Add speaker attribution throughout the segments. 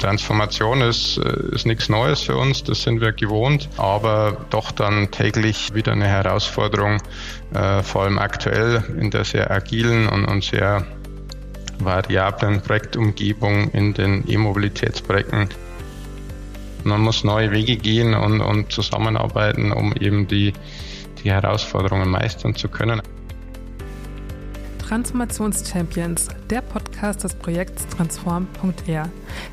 Speaker 1: Transformation ist, äh, ist nichts Neues für uns, das sind wir gewohnt, aber doch dann täglich wieder eine Herausforderung, äh, vor allem aktuell in der sehr agilen und, und sehr variablen Projektumgebung in den E-Mobilitätsprojekten. Man muss neue Wege gehen und, und zusammenarbeiten, um eben die, die Herausforderungen meistern zu können.
Speaker 2: Transformationschampions, der Podcast des Projekts Transform.r.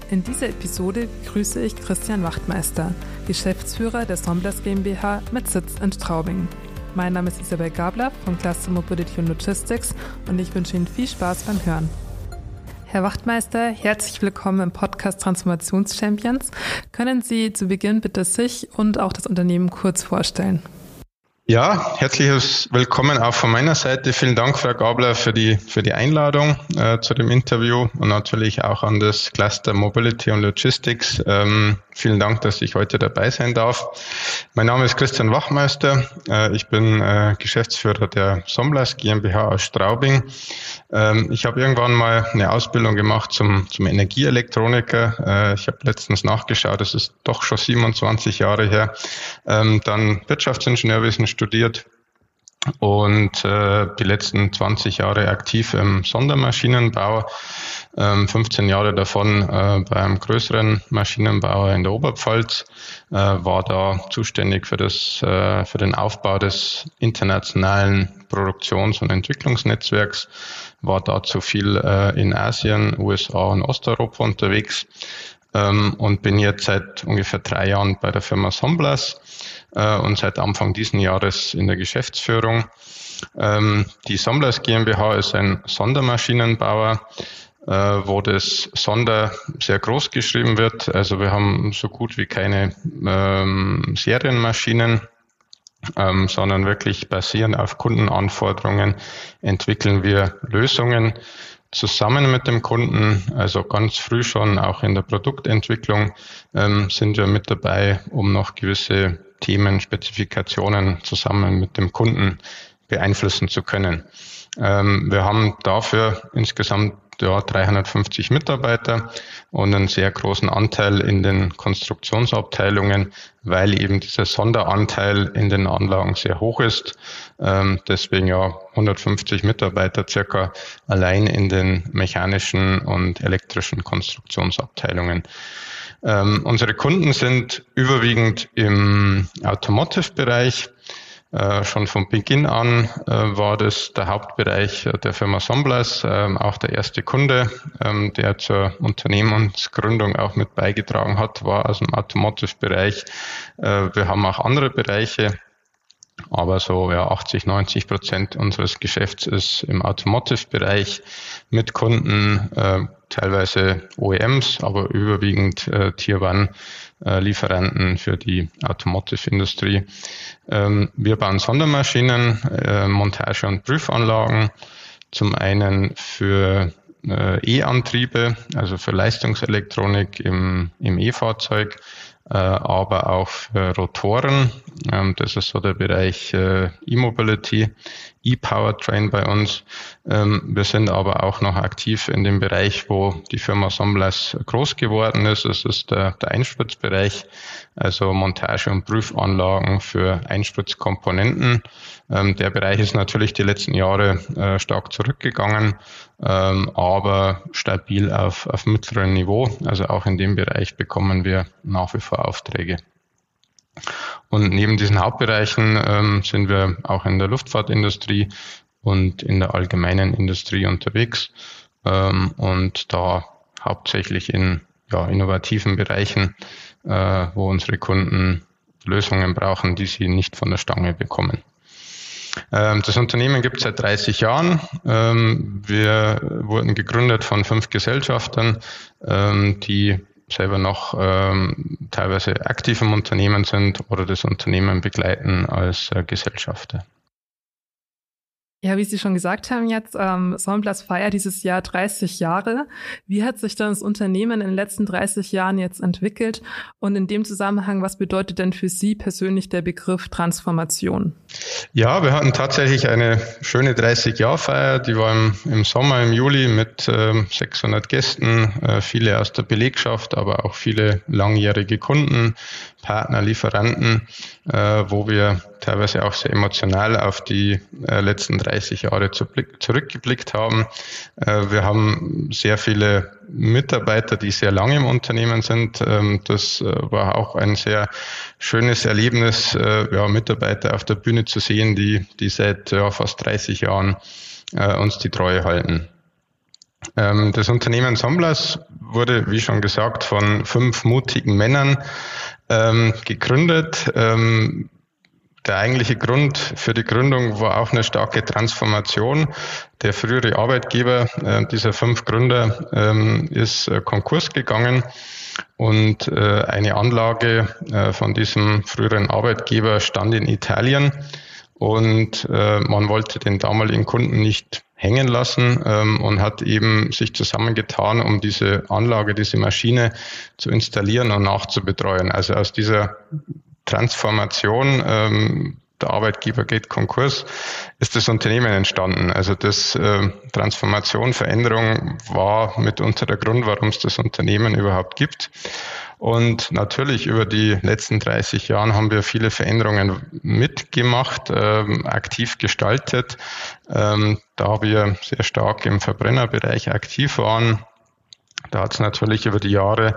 Speaker 2: In dieser Episode begrüße ich Christian Wachtmeister, Geschäftsführer der Somblers GmbH mit Sitz in Straubing. Mein Name ist Isabel Gabler von Cluster Mobility und Logistics und ich wünsche Ihnen viel Spaß beim Hören. Herr Wachtmeister, herzlich willkommen im Podcast Transformationschampions. Können Sie zu Beginn bitte sich und auch das Unternehmen kurz vorstellen?
Speaker 1: Ja, herzliches Willkommen auch von meiner Seite. Vielen Dank, Frau Gabler, für die, für die Einladung äh, zu dem Interview und natürlich auch an das Cluster Mobility und Logistics. Ähm, vielen Dank, dass ich heute dabei sein darf. Mein Name ist Christian Wachmeister. Äh, ich bin äh, Geschäftsführer der Somblas GmbH aus Straubing. Ähm, ich habe irgendwann mal eine Ausbildung gemacht zum, zum Energieelektroniker. Äh, ich habe letztens nachgeschaut, das ist doch schon 27 Jahre her. Ähm, dann Wirtschaftsingenieurwesen studiert und äh, die letzten 20 Jahre aktiv im Sondermaschinenbau, ähm, 15 Jahre davon äh, bei einem größeren Maschinenbauer in der Oberpfalz, äh, war da zuständig für, das, äh, für den Aufbau des internationalen Produktions- und Entwicklungsnetzwerks, war dazu viel äh, in Asien, USA und Osteuropa unterwegs ähm, und bin jetzt seit ungefähr drei Jahren bei der Firma Somblas äh, und seit Anfang diesen Jahres in der Geschäftsführung. Ähm, die Somblas GmbH ist ein Sondermaschinenbauer, äh, wo das Sonder sehr groß geschrieben wird. Also wir haben so gut wie keine ähm, Serienmaschinen. Ähm, sondern wirklich basierend auf Kundenanforderungen entwickeln wir Lösungen zusammen mit dem Kunden, also ganz früh schon auch in der Produktentwicklung ähm, sind wir mit dabei, um noch gewisse Themen, Spezifikationen zusammen mit dem Kunden beeinflussen zu können. Ähm, wir haben dafür insgesamt ja, 350 Mitarbeiter und einen sehr großen Anteil in den Konstruktionsabteilungen, weil eben dieser Sonderanteil in den Anlagen sehr hoch ist. Ähm, deswegen ja 150 Mitarbeiter circa allein in den mechanischen und elektrischen Konstruktionsabteilungen. Ähm, unsere Kunden sind überwiegend im Automotive-Bereich. Äh, schon von Beginn an äh, war das der Hauptbereich der Firma Somblas, äh, auch der erste Kunde, ähm, der zur Unternehmensgründung auch mit beigetragen hat, war aus dem Automotive-Bereich. Äh, wir haben auch andere Bereiche, aber so ja, 80, 90 Prozent unseres Geschäfts ist im Automotive-Bereich mit Kunden, äh, teilweise OEMs, aber überwiegend äh, Tier One äh, Lieferanten für die Automotive-Industrie. Ähm, wir bauen Sondermaschinen, äh, Montage- und Prüfanlagen, zum einen für äh, E-Antriebe, also für Leistungselektronik im, im E-Fahrzeug, aber auch für Rotoren. Ähm, das ist so der Bereich äh, E-Mobility, E-Powertrain bei uns. Ähm, wir sind aber auch noch aktiv in dem Bereich, wo die Firma Somlas groß geworden ist. Das ist der, der Einspritzbereich, also Montage- und Prüfanlagen für Einspritzkomponenten. Ähm, der Bereich ist natürlich die letzten Jahre äh, stark zurückgegangen, aber stabil auf, auf mittlerem Niveau. Also auch in dem Bereich bekommen wir nach wie vor Aufträge. Und neben diesen Hauptbereichen ähm, sind wir auch in der Luftfahrtindustrie und in der allgemeinen Industrie unterwegs ähm, und da hauptsächlich in ja, innovativen Bereichen, äh, wo unsere Kunden Lösungen brauchen, die sie nicht von der Stange bekommen. Ähm, das Unternehmen gibt es seit 30 Jahren. Ähm, wir wurden gegründet von fünf Gesellschaftern, ähm, die selber noch ähm, teilweise aktiv im Unternehmen sind oder das Unternehmen begleiten als äh, Gesellschafter.
Speaker 2: Ja, wie Sie schon gesagt haben jetzt, ähm, Sonnenplatz feiert dieses Jahr 30 Jahre. Wie hat sich dann das Unternehmen in den letzten 30 Jahren jetzt entwickelt? Und in dem Zusammenhang, was bedeutet denn für Sie persönlich der Begriff Transformation?
Speaker 1: Ja, wir hatten tatsächlich eine schöne 30-Jahr-Feier. Die war im, im, Sommer, im Juli mit äh, 600 Gästen, äh, viele aus der Belegschaft, aber auch viele langjährige Kunden, Partner, Lieferanten, äh, wo wir teilweise auch sehr emotional auf die äh, letzten 30 Jahre zu blick, zurückgeblickt haben. Äh, wir haben sehr viele Mitarbeiter, die sehr lange im Unternehmen sind. Ähm, das äh, war auch ein sehr schönes Erlebnis, äh, ja, Mitarbeiter auf der Bühne zu sehen, die, die seit ja, fast 30 Jahren äh, uns die Treue halten. Ähm, das Unternehmen Somblas wurde, wie schon gesagt, von fünf mutigen Männern ähm, gegründet. Ähm, der eigentliche Grund für die Gründung war auch eine starke Transformation. Der frühere Arbeitgeber äh, dieser fünf Gründer ähm, ist äh, Konkurs gegangen und äh, eine Anlage äh, von diesem früheren Arbeitgeber stand in Italien und äh, man wollte den damaligen Kunden nicht hängen lassen ähm, und hat eben sich zusammengetan, um diese Anlage, diese Maschine zu installieren und nachzubetreuen. Also aus dieser Transformation, ähm, der Arbeitgeber geht Konkurs, ist das Unternehmen entstanden. Also das äh, Transformation, Veränderung war mitunter der Grund, warum es das Unternehmen überhaupt gibt. Und natürlich über die letzten 30 Jahre haben wir viele Veränderungen mitgemacht, ähm, aktiv gestaltet. Ähm, da wir sehr stark im Verbrennerbereich aktiv waren, da hat es natürlich über die Jahre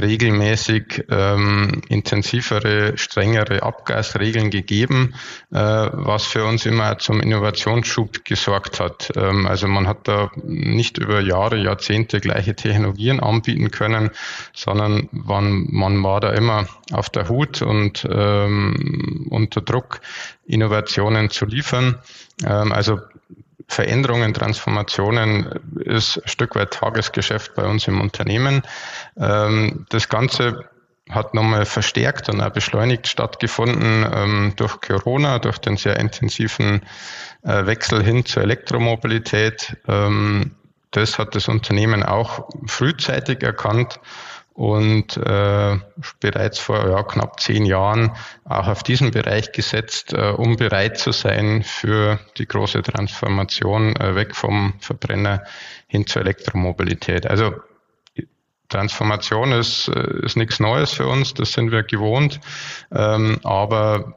Speaker 1: regelmäßig ähm, intensivere, strengere Abgasregeln gegeben, äh, was für uns immer zum Innovationsschub gesorgt hat. Ähm, also man hat da nicht über Jahre, Jahrzehnte gleiche Technologien anbieten können, sondern man, man war da immer auf der Hut und ähm, unter Druck, Innovationen zu liefern. Ähm, also Veränderungen, Transformationen ist ein Stück weit Tagesgeschäft bei uns im Unternehmen. Ähm, das Ganze hat nochmal verstärkt und auch beschleunigt stattgefunden ähm, durch Corona, durch den sehr intensiven äh, Wechsel hin zur Elektromobilität. Ähm, das hat das Unternehmen auch frühzeitig erkannt und äh, bereits vor ja, knapp zehn Jahren auch auf diesen Bereich gesetzt, äh, um bereit zu sein für die große Transformation äh, weg vom Verbrenner hin zur Elektromobilität. Also Transformation ist, äh, ist nichts Neues für uns, das sind wir gewohnt, ähm, aber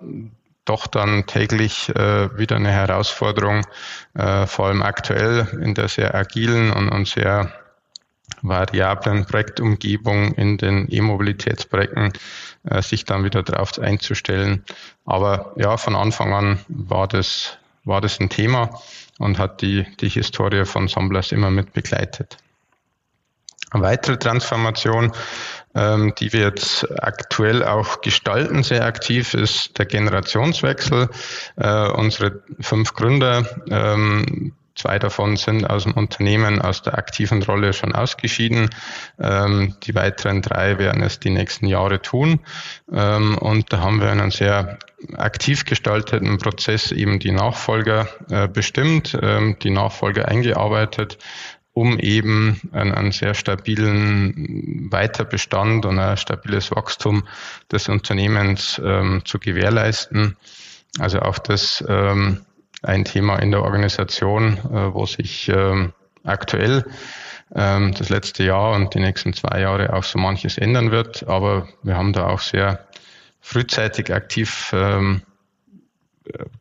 Speaker 1: doch dann täglich äh, wieder eine Herausforderung, äh, vor allem aktuell in der sehr agilen und, und sehr variablen Projektumgebung in den E-Mobilitätsprojekten äh, sich dann wieder darauf einzustellen. Aber ja, von Anfang an war das, war das ein Thema und hat die, die Historie von Somblas immer mit begleitet. Eine weitere Transformation, ähm, die wir jetzt aktuell auch gestalten, sehr aktiv, ist der Generationswechsel. Äh, unsere fünf Gründer, ähm, Zwei davon sind aus dem Unternehmen, aus der aktiven Rolle schon ausgeschieden. Ähm, die weiteren drei werden es die nächsten Jahre tun. Ähm, und da haben wir einen sehr aktiv gestalteten Prozess eben die Nachfolger äh, bestimmt, ähm, die Nachfolger eingearbeitet, um eben einen, einen, sehr stabilen Weiterbestand und ein stabiles Wachstum des Unternehmens ähm, zu gewährleisten. Also auch das ähm, ein Thema in der Organisation, äh, wo sich ähm, aktuell ähm, das letzte Jahr und die nächsten zwei Jahre auch so manches ändern wird. Aber wir haben da auch sehr frühzeitig aktiv ähm,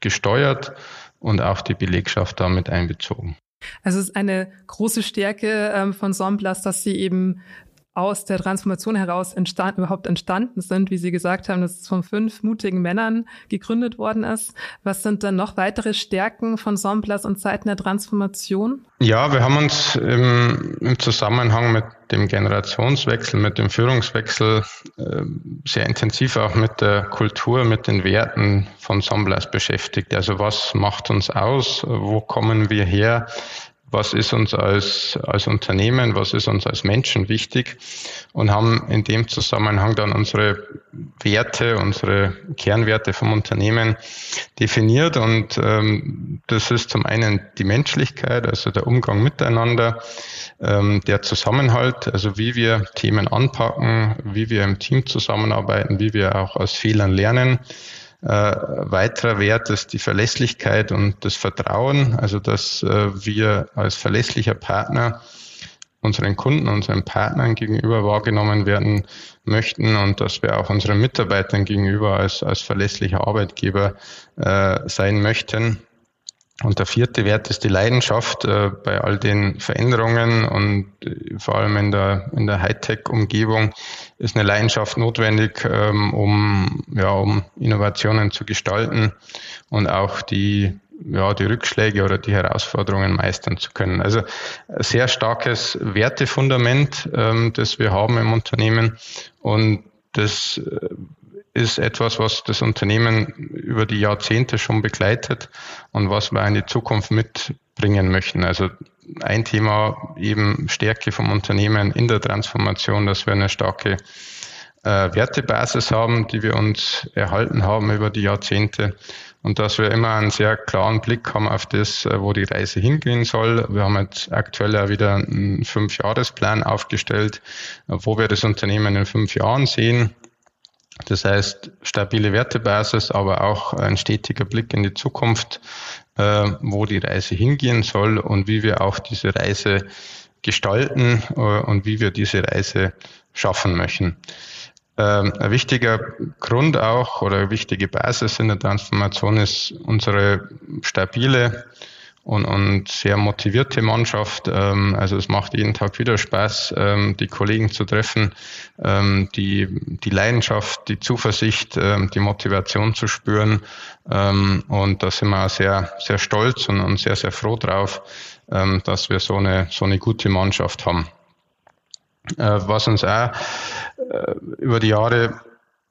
Speaker 1: gesteuert und auch die Belegschaft damit einbezogen.
Speaker 2: Also es ist eine große Stärke ähm, von Somblas, dass sie eben aus der Transformation heraus entstand, überhaupt entstanden sind, wie Sie gesagt haben, dass es von fünf mutigen Männern gegründet worden ist. Was sind dann noch weitere Stärken von Somblas und Zeiten der Transformation?
Speaker 1: Ja, wir haben uns im, im Zusammenhang mit dem Generationswechsel, mit dem Führungswechsel äh, sehr intensiv auch mit der Kultur, mit den Werten von Somblas beschäftigt. Also was macht uns aus? Wo kommen wir her? Was ist uns als, als Unternehmen, was ist uns als Menschen wichtig? Und haben in dem Zusammenhang dann unsere Werte, unsere Kernwerte vom Unternehmen definiert. Und ähm, das ist zum einen die Menschlichkeit, also der Umgang miteinander, ähm, der Zusammenhalt, also wie wir Themen anpacken, wie wir im Team zusammenarbeiten, wie wir auch aus Fehlern lernen Äh, weiterer Wert ist die Verlässlichkeit und das Vertrauen, also dass äh, wir als verlässlicher Partner unseren Kunden, unseren Partnern gegenüber wahrgenommen werden möchten und dass wir auch unseren Mitarbeitern gegenüber als, als verlässlicher Arbeitgeber äh, sein möchten. Und der vierte Wert ist die Leidenschaft äh, bei all den Veränderungen und äh, vor allem in der, in der Hightech-Umgebung ist eine Leidenschaft notwendig, ähm, um, ja, um Innovationen zu gestalten und auch die, ja, die Rückschläge oder die Herausforderungen meistern zu können. Also sehr starkes Wertefundament, ähm, das wir haben im Unternehmen und das äh, ist etwas, was das Unternehmen über die Jahrzehnte schon begleitet und was wir in die Zukunft mitbringen möchten. Also ein Thema eben Stärke vom Unternehmen in der Transformation, dass wir eine starke äh, Wertebasis haben, die wir uns erhalten haben über die Jahrzehnte und dass wir immer einen sehr klaren Blick haben auf das, äh, wo die Reise hingehen soll. Wir haben jetzt aktuell ja wieder einen Fünfjahresplan aufgestellt, wo wir das Unternehmen in fünf Jahren sehen das heißt, stabile Wertebasis, aber auch ein stetiger Blick in die Zukunft, äh, wo die Reise hingehen soll und wie wir auch diese Reise gestalten äh, und wie wir diese Reise schaffen möchten. Ähm, ein wichtiger Grund auch oder wichtige Basis in der Transformation ist unsere stabile und, und sehr motivierte Mannschaft. Ähm, also es macht jeden Tag wieder Spaß, ähm, die Kollegen zu treffen, ähm, die, die Leidenschaft, die Zuversicht, ähm, die Motivation zu spüren. Ähm, und da sind wir auch sehr, sehr stolz und, und sehr, sehr froh drauf, ähm, dass wir so eine, so eine gute Mannschaft haben. Äh, was uns auch äh, über die Jahre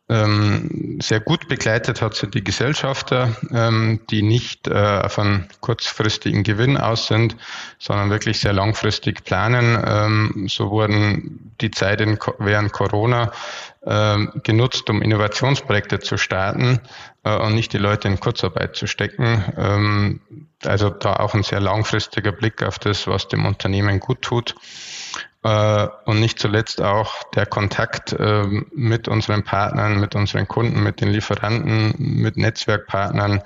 Speaker 1: ähm, sehr gut begleitet hat sind die Gesellschafter, ähm, die nicht äh, auf einen kurzfristigen Gewinn aus sind, sondern wirklich sehr langfristig planen. Ähm, so wurden die Zeit in, während Corona ähm, genutzt, um Innovationsprojekte zu starten äh, und nicht die Leute in Kurzarbeit zu stecken. Ähm, also da auch ein sehr langfristiger Blick auf das, was dem Unternehmen gut tut. Äh, und nicht zuletzt auch der Kontakt äh, mit unseren Partnern, mit unseren Kunden, mit den Lieferanten, mit Netzwerkpartnern,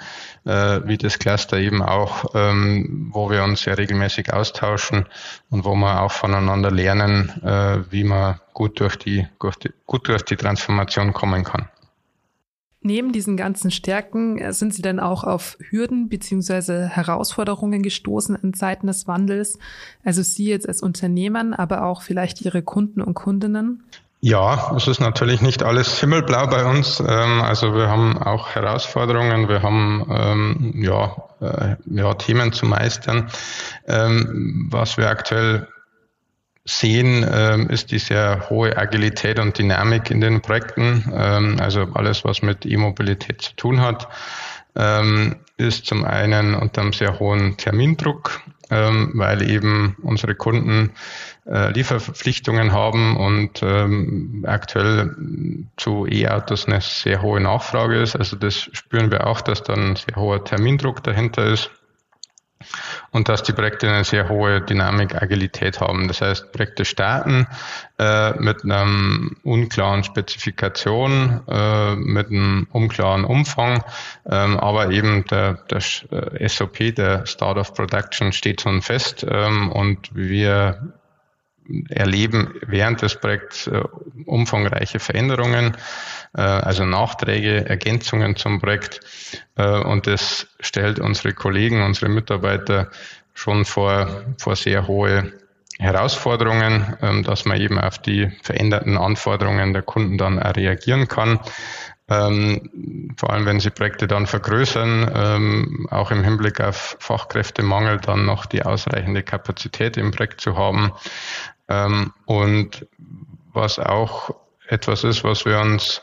Speaker 1: äh, wie das Cluster eben auch, ähm, wo wir uns sehr regelmäßig austauschen und wo wir auch voneinander lernen, wie man gut durch die, gut durch die Transformation kommen kann.
Speaker 2: Neben diesen ganzen Stärken äh, sind Sie dann auch auf Hürden beziehungsweise Herausforderungen gestoßen in Zeiten des Wandels? Also Sie jetzt als Unternehmern, aber auch vielleicht Ihre Kunden und Kundinnen?
Speaker 1: Ja, es ist natürlich nicht alles himmelblau bei uns. Ähm, also wir haben auch Herausforderungen, wir haben ähm, ja, äh, ja Themen zu meistern. Ähm, was wir aktuell sehen, ähm, ist die sehr hohe Agilität und Dynamik in den Projekten. Ähm, also alles, was mit E-Mobilität zu tun hat, ähm, ist zum einen unter einem sehr hohen Termindruck, weil eben unsere Kunden äh, Lieferverpflichtungen haben und aktuell zu E-Autos eine sehr hohe Nachfrage ist. Also das spüren wir auch, dass dann sehr hoher Termindruck dahinter ist und dass die Projekte eine sehr hohe Dynamik, Agilität haben. Das heißt, Projekte starten äh, mit einem unklaren Spezifikation, äh, mit einem unklaren Umfang, ähm, aber eben der, der äh, SOP, der Start of Production, steht schon fest ähm, und wir erleben während des Projekts äh, umfangreiche Veränderungen, äh, also Nachträge, Ergänzungen zum Projekt. Äh, und das stellt unsere Kollegen, unsere Mitarbeiter schon vor, vor sehr hohe Herausforderungen, ähm, dass man eben auf die veränderten Anforderungen der Kunden dann auch reagieren kann. Ähm, vor allem, wenn sie Projekte dann vergrößern, ähm, auch im Hinblick auf Fachkräftemangel dann noch die ausreichende Kapazität im Projekt zu haben. Ähm, und was auch etwas ist, was wir uns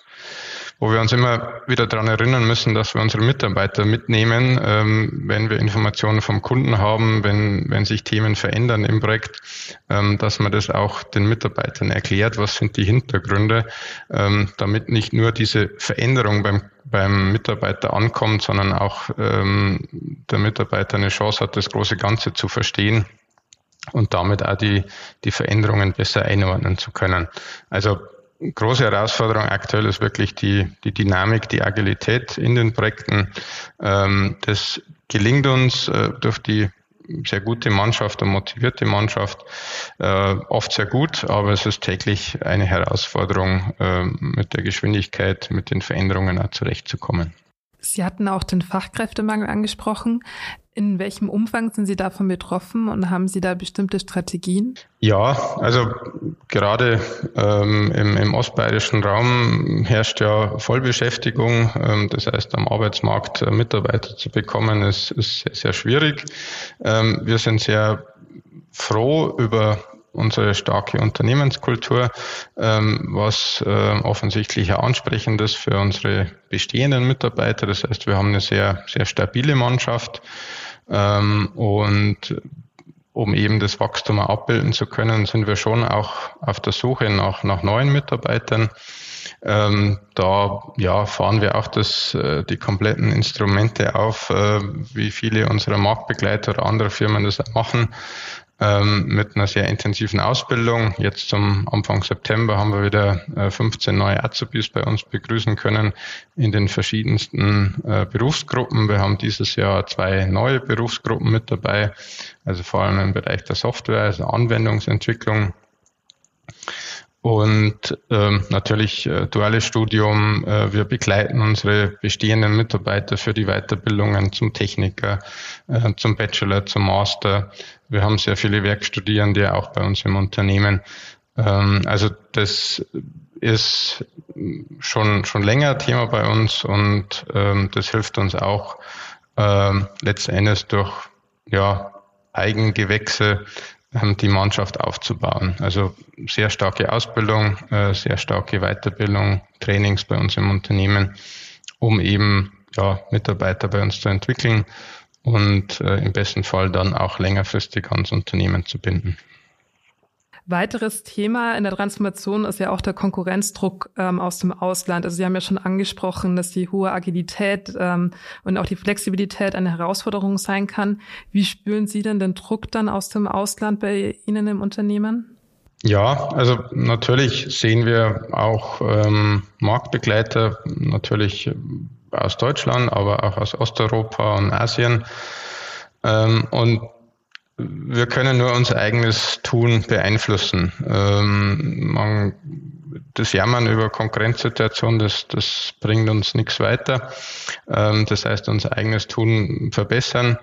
Speaker 1: wo wir uns immer wieder daran erinnern müssen, dass wir unsere Mitarbeiter mitnehmen, ähm, wenn wir Informationen vom Kunden haben, wenn, wenn sich Themen verändern im Projekt, ähm, dass man das auch den Mitarbeitern erklärt, was sind die Hintergründe, ähm, damit nicht nur diese Veränderung beim, beim Mitarbeiter ankommt, sondern auch ähm, der Mitarbeiter eine Chance hat, das große Ganze zu verstehen und damit auch die, die Veränderungen besser einordnen zu können. Also große Herausforderung aktuell ist wirklich die, die Dynamik, die Agilität in den Projekten. Ähm, das gelingt uns äh, durch die sehr gute Mannschaft und motivierte Mannschaft, äh, oft sehr gut, aber es ist täglich eine Herausforderung, äh, mit der Geschwindigkeit, mit den Veränderungen auch zurechtzukommen.
Speaker 2: Sie hatten auch den Fachkräftemangel angesprochen. In welchem Umfang sind Sie davon betroffen und haben Sie da bestimmte Strategien?
Speaker 1: Ja, also gerade ähm, im, im ostbayerischen Raum herrscht ja Vollbeschäftigung. Ähm, das heißt, am Arbeitsmarkt äh, Mitarbeiter zu bekommen, ist, ist sehr, sehr schwierig. Ähm, wir sind sehr froh über unsere starke Unternehmenskultur, ähm, was äh, offensichtlich auch ansprechend ist für unsere bestehenden Mitarbeiter. Das heißt, wir haben eine sehr, sehr stabile Mannschaft ähm, und um eben das Wachstum abbilden zu können, sind wir schon auch auf der Suche nach, nach neuen Mitarbeitern. Ähm, da ja, fahren wir auch das, äh, die kompletten Instrumente auf, äh, wie viele unserer Marktbegleiter oder andere Firmen das machen ähm, mit einer sehr intensiven Ausbildung. Jetzt zum Anfang September haben wir wieder äh, 15 neue Azubis bei uns begrüßen können in den verschiedensten äh, Berufsgruppen. Wir haben dieses Jahr zwei neue Berufsgruppen mit dabei, also vor allem im Bereich der Software, also Anwendungsentwicklung. Und ähm, natürlich äh, duales Studium. Äh, wir begleiten unsere bestehenden Mitarbeiter für die Weiterbildungen zum Techniker, äh, zum Bachelor, zum Master. Wir haben sehr viele Werkstudierende auch bei uns im Unternehmen. Ähm, also das ist schon schon länger Thema bei uns und ähm, das hilft uns auch ähm, letzten Endes durch ja Eigengewächse die Mannschaft aufzubauen. Also sehr starke Ausbildung, äh, sehr starke Weiterbildung, Trainings bei uns im Unternehmen, um eben ja, Mitarbeiter bei uns zu entwickeln und äh, im besten Fall dann auch längerfristig ans Unternehmen zu binden.
Speaker 2: Weiteres Thema in der Transformation ist ja auch der Konkurrenzdruck ähm, aus dem Ausland. Also Sie haben ja schon angesprochen, dass die hohe Agilität ähm, und auch die Flexibilität eine Herausforderung sein kann. Wie spüren Sie denn den Druck dann aus dem Ausland bei Ihnen im Unternehmen?
Speaker 1: Ja, also natürlich sehen wir auch ähm, Marktbegleiter, natürlich aus Deutschland, aber auch aus Osteuropa und Asien. Ähm, und wir können nur unser eigenes Tun beeinflussen. Ähm, man, das Jammern über Konkurrenzsituationen, das, das bringt uns nichts weiter. Ähm, das heißt, unser eigenes Tun verbessern,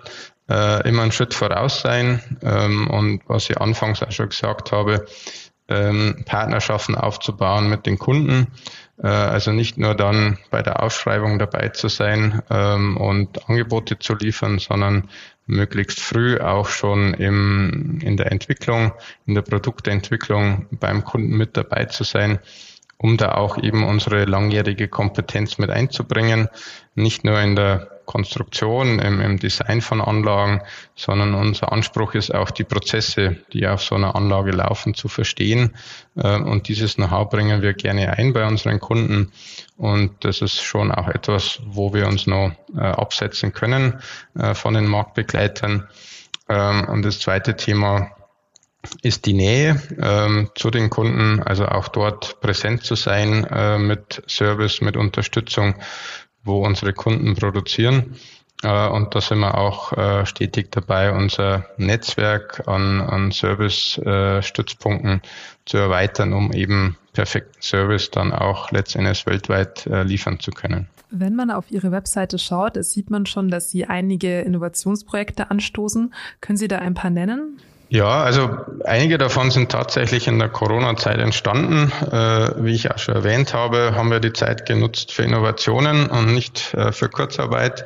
Speaker 1: äh, immer einen Schritt voraus sein. Ähm, und was ich anfangs auch schon gesagt habe, ähm, Partnerschaften aufzubauen mit den Kunden. Äh, also nicht nur dann bei der Ausschreibung dabei zu sein ähm, und Angebote zu liefern, sondern möglichst früh auch schon im, in der Entwicklung, in der Produktentwicklung beim Kunden mit dabei zu sein, um da auch eben unsere langjährige Kompetenz mit einzubringen, nicht nur in der Konstruktion, im, im, Design von Anlagen, sondern unser Anspruch ist auch die Prozesse, die auf so einer Anlage laufen, zu verstehen. Äh, und dieses Know-how bringen wir gerne ein bei unseren Kunden. Und das ist schon auch etwas, wo wir uns noch äh, absetzen können äh, von den Marktbegleitern. Ähm, und das zweite Thema ist die Nähe ähm, zu den Kunden, also auch dort präsent zu sein äh, mit Service, mit Unterstützung wo unsere Kunden produzieren. Äh, und da sind wir auch äh, stetig dabei, unser Netzwerk an, an Service-Stützpunkten zu erweitern, um eben perfekten Service dann auch letztendlich weltweit äh, liefern zu können.
Speaker 2: Wenn man auf Ihre Webseite schaut, sieht man schon, dass Sie einige Innovationsprojekte anstoßen. Können Sie da ein paar nennen?
Speaker 1: Ja, also einige davon sind tatsächlich in der Corona-Zeit entstanden. Äh, wie ich auch schon erwähnt habe, haben wir die Zeit genutzt für Innovationen und nicht äh, für Kurzarbeit.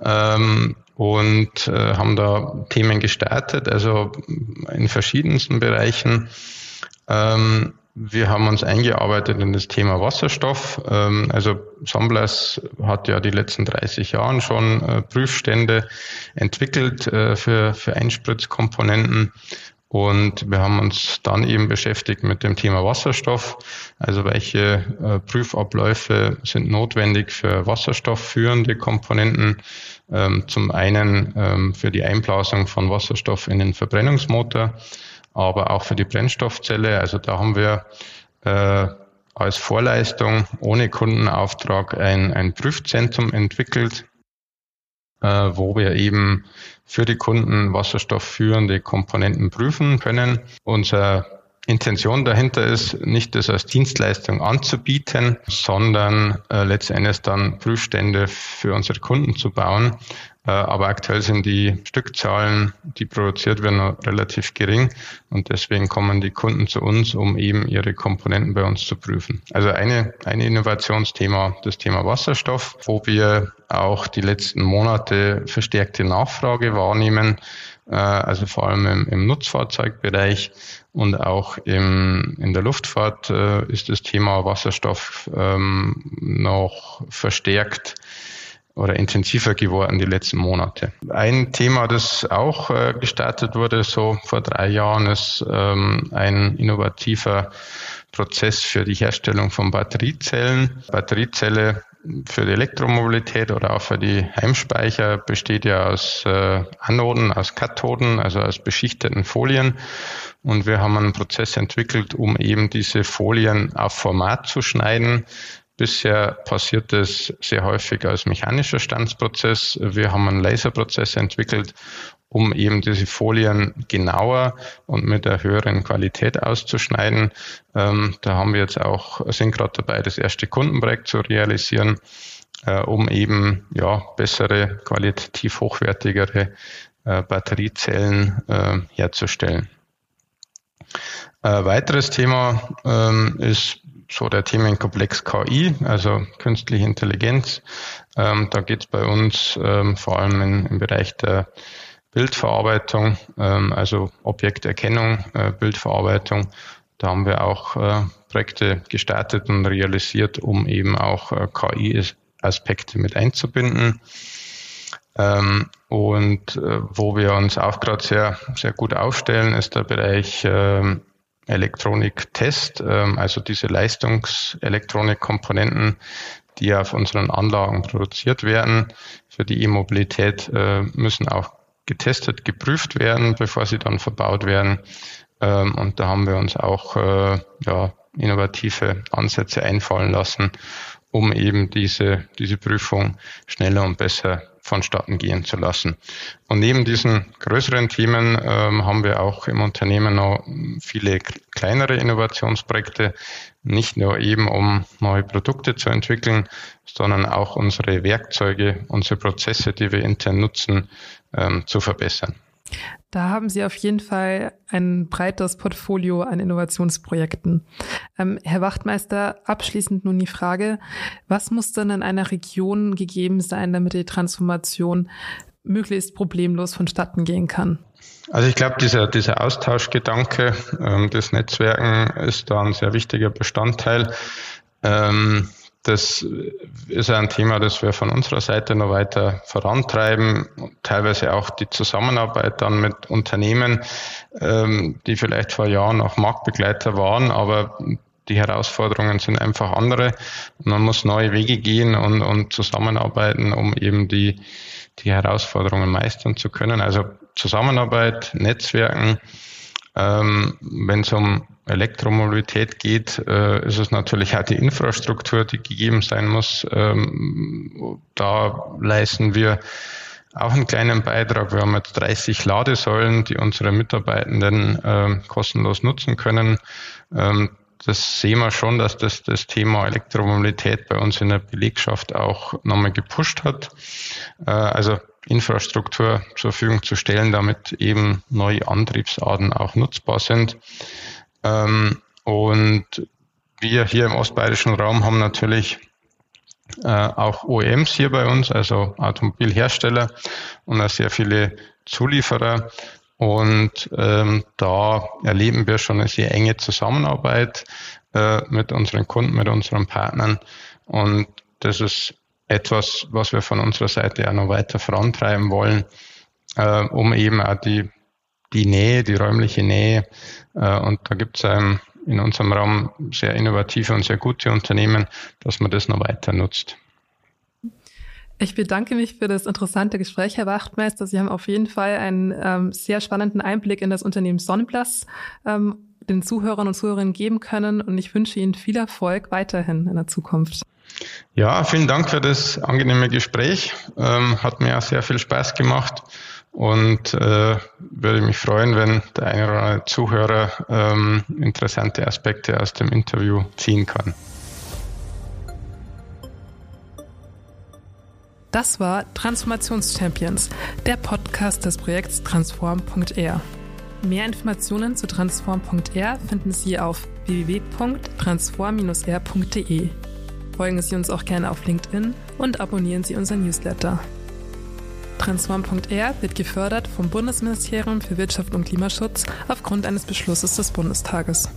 Speaker 1: Ähm, und äh, haben da Themen gestartet, also in verschiedensten Bereichen. Ähm, wir haben uns eingearbeitet in das Thema Wasserstoff. Ähm, also Samblas hat ja die letzten 30 Jahren schon äh, Prüfstände entwickelt äh, für, für Einspritzkomponenten. Und wir haben uns dann eben beschäftigt mit dem Thema Wasserstoff. Also welche äh, Prüfabläufe sind notwendig für wasserstoffführende Komponenten? Ähm, zum einen ähm, für die Einblasung von Wasserstoff in den Verbrennungsmotor aber auch für die Brennstoffzelle. Also da haben wir äh, als Vorleistung ohne Kundenauftrag ein, ein Prüfzentrum entwickelt, äh, wo wir eben für die Kunden wasserstoffführende Komponenten prüfen können. Unser Intention dahinter ist, nicht das als Dienstleistung anzubieten, sondern äh, letztendlich dann Prüfstände für unsere Kunden zu bauen, äh, aber aktuell sind die Stückzahlen, die produziert werden, relativ gering. Und deswegen kommen die Kunden zu uns, um eben ihre Komponenten bei uns zu prüfen. Also eine, eine Innovationsthema, das Thema Wasserstoff, wo wir auch die letzten Monate verstärkte Nachfrage wahrnehmen, also vor allem im, im Nutzfahrzeugbereich und auch im, in der Luftfahrt äh, ist das Thema Wasserstoff ähm, noch verstärkt oder intensiver geworden die letzten Monate. Ein Thema, das auch äh, gestartet wurde, so vor drei Jahren, ist ähm, ein innovativer Prozess für die Herstellung von Batteriezellen. Batteriezelle für die Elektromobilität oder auch für die Heimspeicher besteht ja aus äh, Anoden, aus Kathoden, also aus beschichteten Folien. Und wir haben einen Prozess entwickelt, um eben diese Folien auf Format zu schneiden, Bisher passiert es sehr häufig als mechanischer Stanzprozess. Wir haben einen Laserprozess entwickelt, um eben diese Folien genauer und mit der höheren Qualität auszuschneiden. Ähm, da haben wir jetzt auch, sind gerade dabei, das erste Kundenprojekt zu realisieren, äh, um eben ja, bessere, qualitativ hochwertigere äh, Batteriezellen äh, herzustellen. Äh, weiteres Thema ähm, ist so der Themenkomplex KI, also künstliche Intelligenz. Ähm, da geht es bei uns ähm, vor allem in, im Bereich der Bildverarbeitung, ähm, also Objekterkennung, äh, Bildverarbeitung. Da haben wir auch äh, Projekte gestartet und realisiert, um eben auch äh, KI-Aspekte mit einzubinden. Ähm, und wo wir uns auch gerade sehr, sehr gut aufstellen, ist der Bereich ähm, Elektroniktest, also diese Leistungselektronikkomponenten, die auf unseren Anlagen produziert werden für die E-Mobilität, müssen auch getestet, geprüft werden, bevor sie dann verbaut werden. Ähm, und da haben wir uns auch äh, ja, innovative Ansätze einfallen lassen, um eben diese, diese Prüfung schneller und besser vonstatten gehen zu lassen. Und neben diesen größeren Themen ähm, haben wir auch im Unternehmen noch viele kleinere Innovationsprojekte, nicht nur eben um neue Produkte zu entwickeln, sondern auch unsere Werkzeuge, unsere Prozesse, die wir intern nutzen, ähm, zu verbessern.
Speaker 2: Da haben Sie auf jeden Fall ein breites Portfolio an Innovationsprojekten. Ähm, Herr Wachtmeister, abschließend nun die Frage, was muss denn in einer Region gegeben sein, damit die Transformation möglichst problemlos vonstatten gehen kann?
Speaker 1: Also ich glaube, dieser, dieser Austauschgedanke ähm, des Netzwerken ist da ein sehr wichtiger Bestandteil. Ähm, das ist ein Thema, das wir von unserer Seite noch weiter vorantreiben. Teilweise auch die Zusammenarbeit dann mit Unternehmen, ähm, die vielleicht vor Jahren auch Marktbegleiter waren, aber die Herausforderungen sind einfach andere. Man muss neue Wege gehen und, und zusammenarbeiten, um eben die, die Herausforderungen meistern zu können. Also Zusammenarbeit, Netzwerken, ähm, wenn es um Elektromobilität geht, äh, ist es natürlich auch die Infrastruktur, die gegeben sein muss. Ähm, da leisten wir auch einen kleinen Beitrag. Wir haben jetzt 30 Ladesäulen, die unsere Mitarbeitenden äh, kostenlos nutzen können. Ähm, das sehen wir schon, dass das, das Thema Elektromobilität bei uns in der Belegschaft auch nochmal gepusht hat. Äh, also Infrastruktur zur Verfügung zu stellen, damit eben neue Antriebsarten auch nutzbar sind. Ähm, und wir hier im ostbayerischen Raum haben natürlich äh, auch OEMs hier bei uns, also Automobilhersteller und auch sehr viele Zulieferer. Und ähm, da erleben wir schon eine sehr enge Zusammenarbeit äh, mit unseren Kunden, mit unseren Partnern. Und das ist etwas, was wir von unserer Seite auch noch weiter vorantreiben wollen, äh, um eben auch die die Nähe, die räumliche Nähe. Äh, und da gibt es ähm, in unserem Raum sehr innovative und sehr gute Unternehmen, dass man das noch weiter nutzt.
Speaker 2: Ich bedanke mich für das interessante Gespräch, Herr Wachtmeister. Sie haben auf jeden Fall einen ähm, sehr spannenden Einblick in das Unternehmen Sonnenplas ähm, den Zuhörern und Zuhörerinnen geben können. Und ich wünsche Ihnen viel Erfolg weiterhin in der Zukunft.
Speaker 1: Ja, vielen Dank für das angenehme Gespräch. Ähm, hat mir auch sehr viel Spaß gemacht und äh, würde mich freuen, wenn der eine oder andere Zuhörer ähm, interessante Aspekte aus dem Interview ziehen kann.
Speaker 2: Das war Transformationschampions, der Podcast des Projekts Transform.r. Mehr Informationen zu Transform.r finden Sie auf www.transform-r.de. Folgen Sie uns auch gerne auf LinkedIn und abonnieren Sie unseren Newsletter. Transform.r wird gefördert vom Bundesministerium für Wirtschaft und Klimaschutz aufgrund eines Beschlusses des Bundestages.